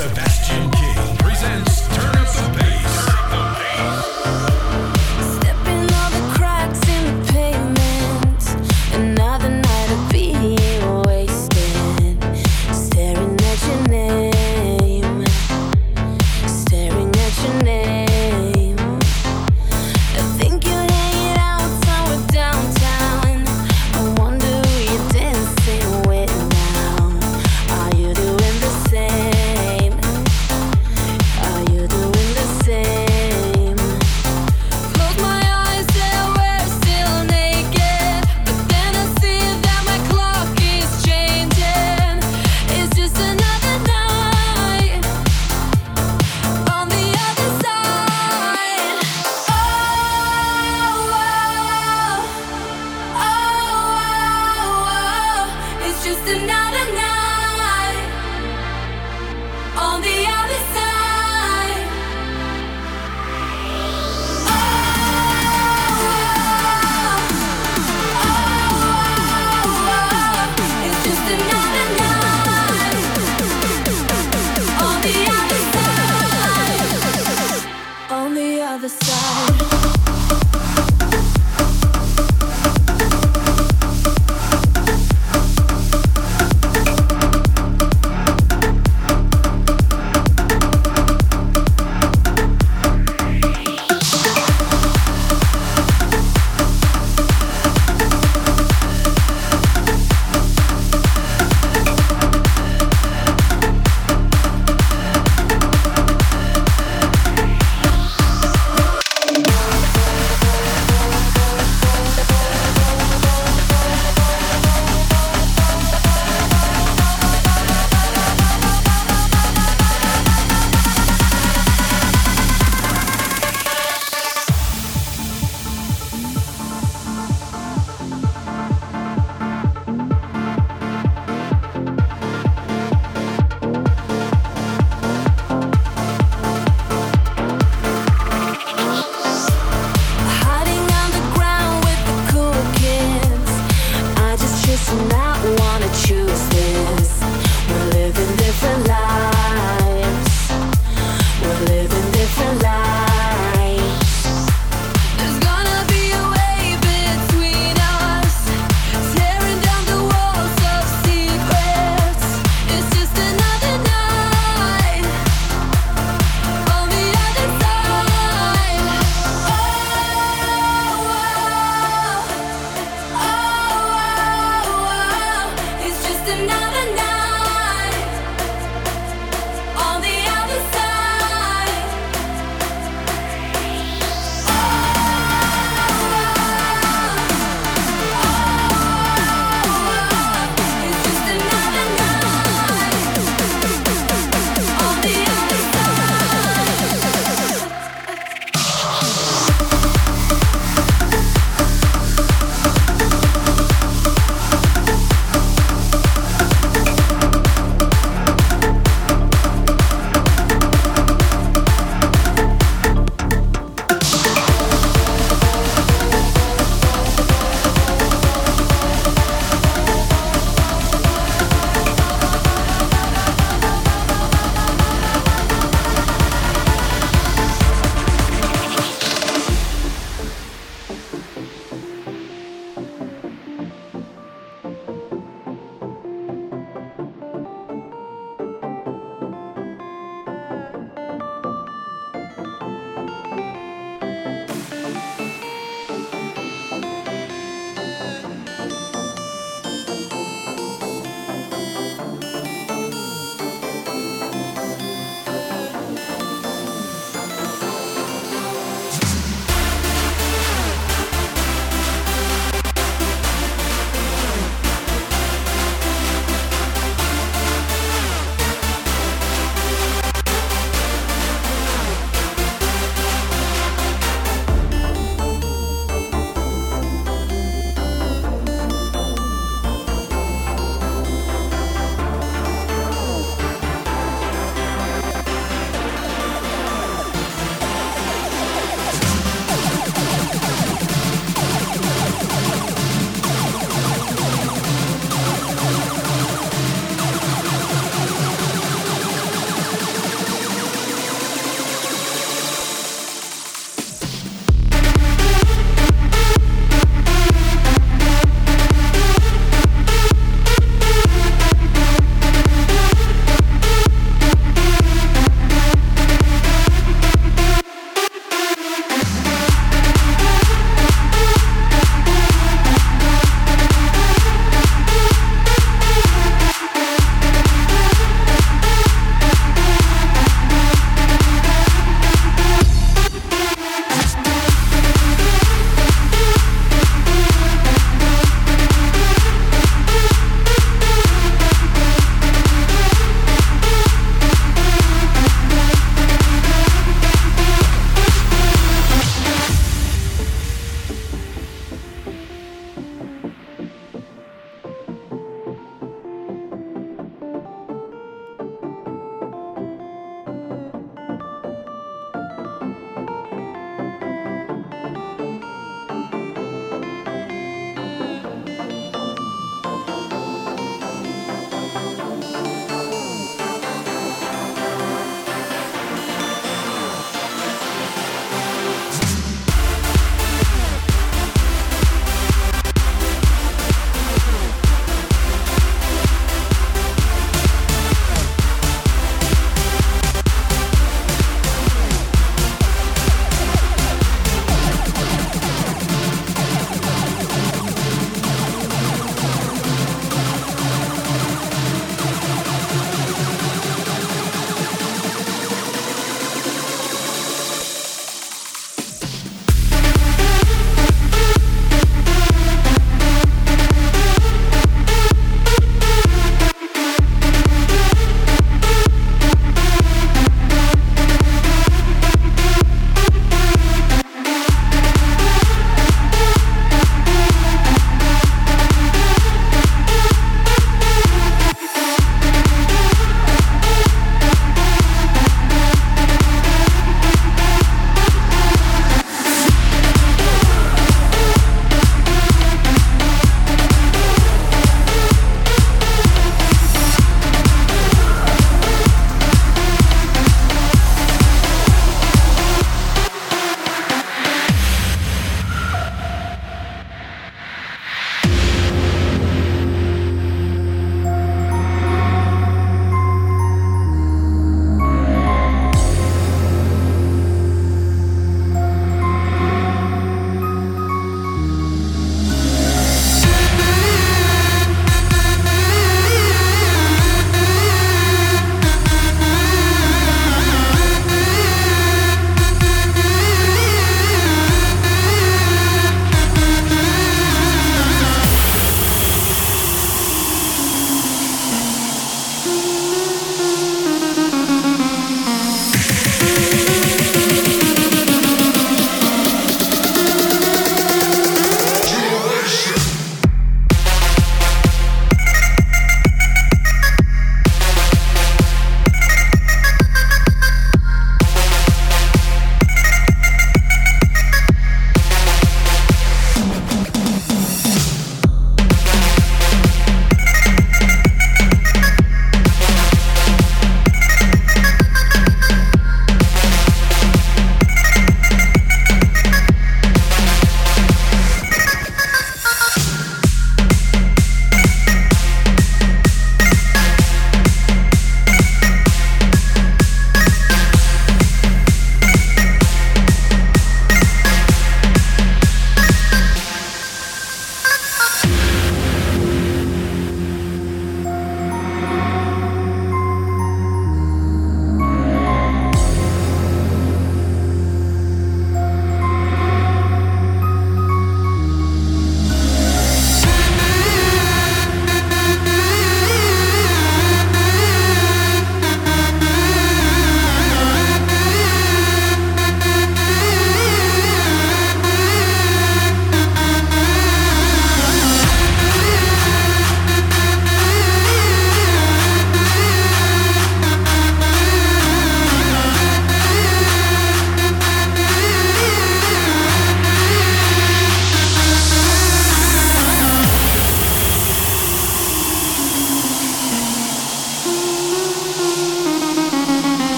Sebastian King presents Turn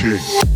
king.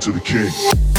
To the king.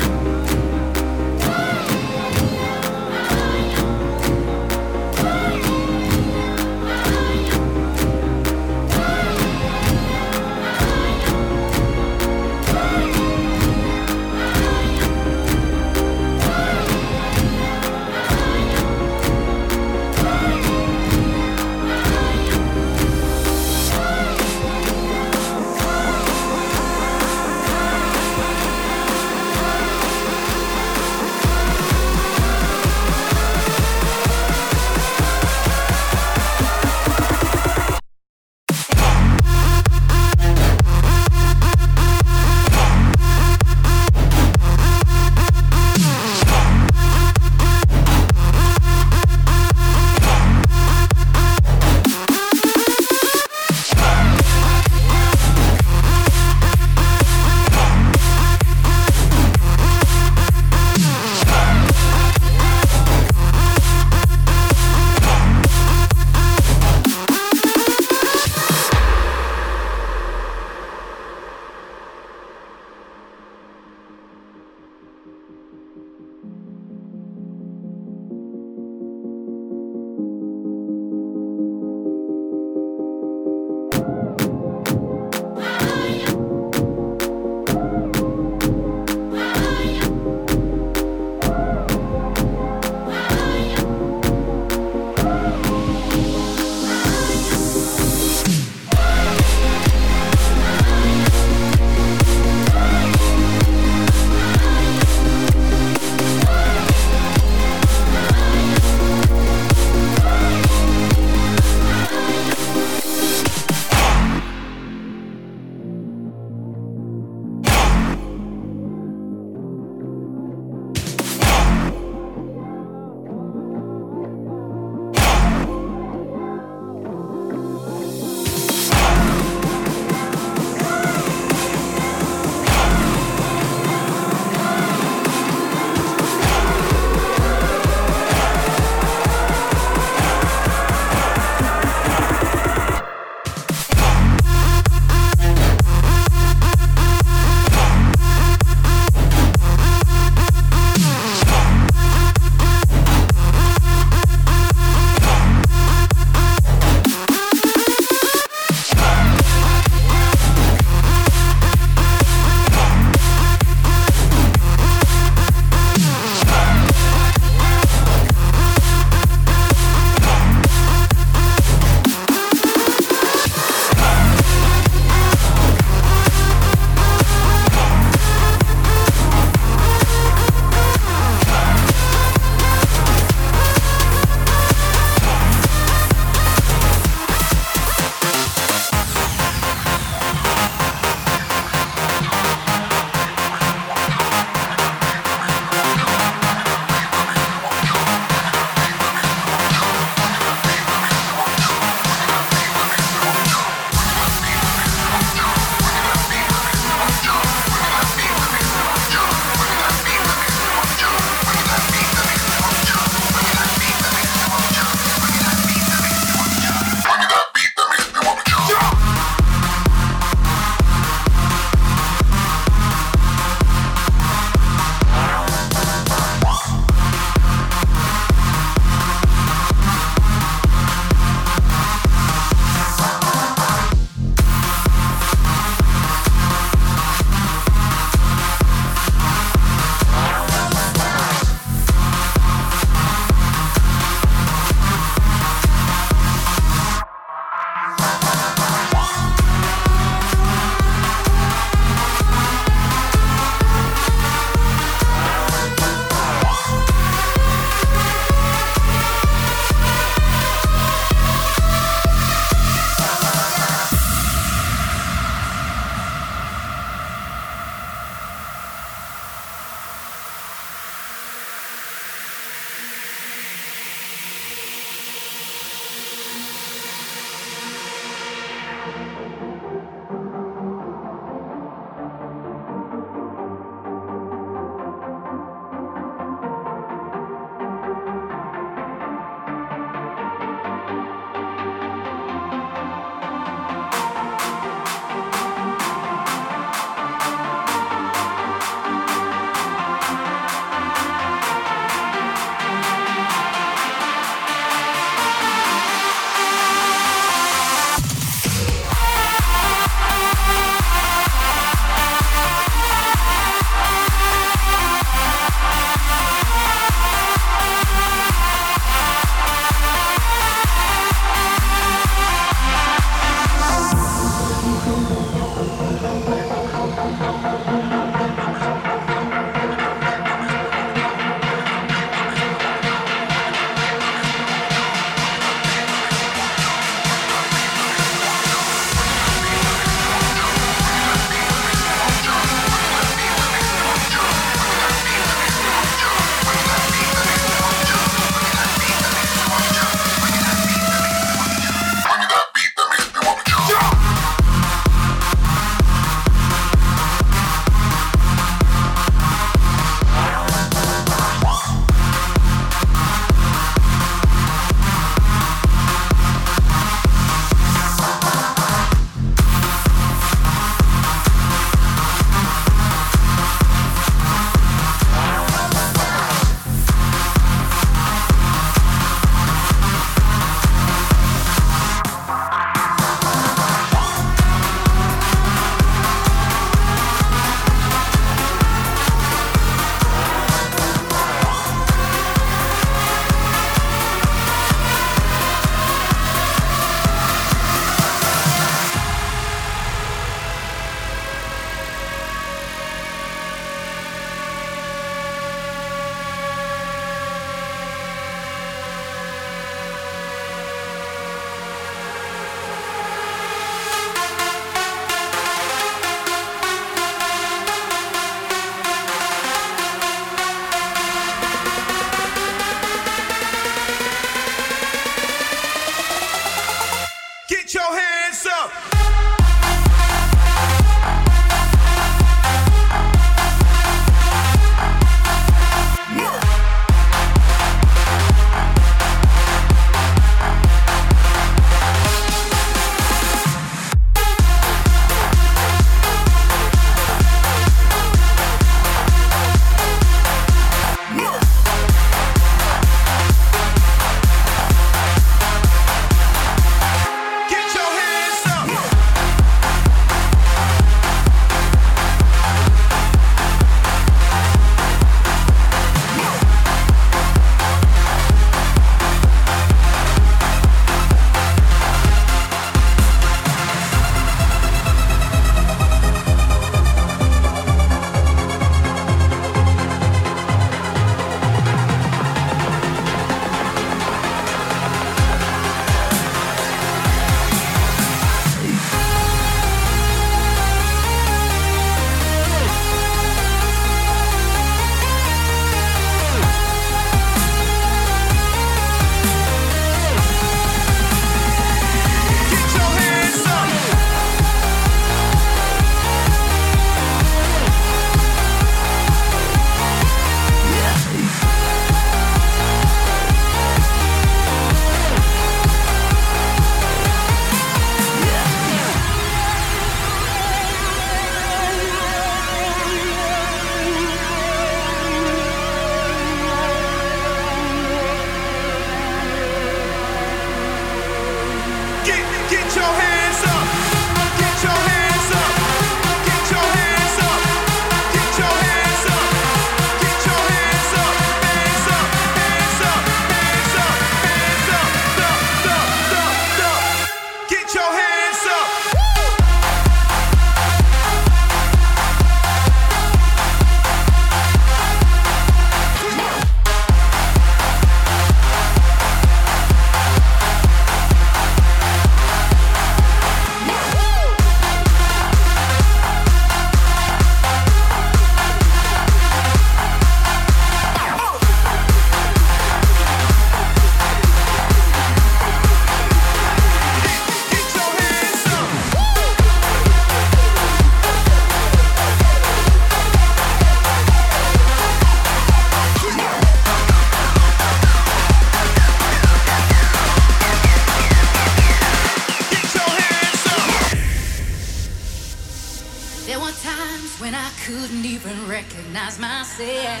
I couldn't even recognize myself.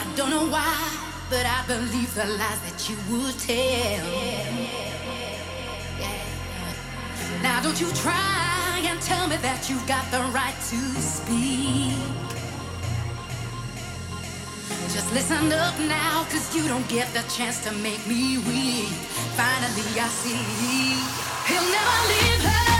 I don't know why, but I believe the lies that you would tell. Now don't you try and tell me that you've got the right to speak. Just listen up now, cause you don't get the chance to make me weak. Finally, I see he'll never leave her.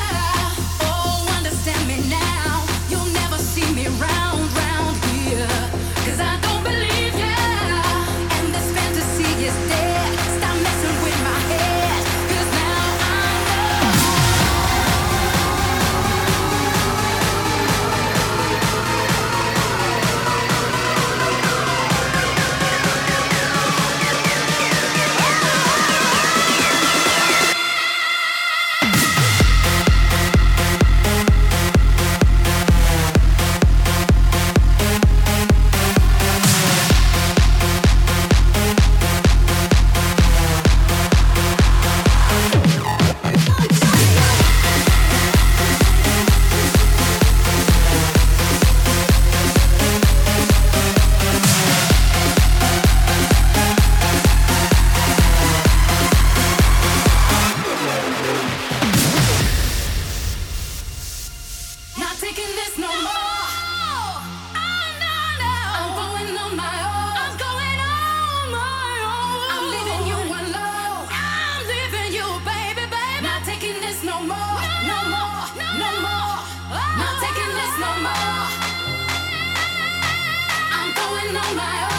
no more. I'm going on my own.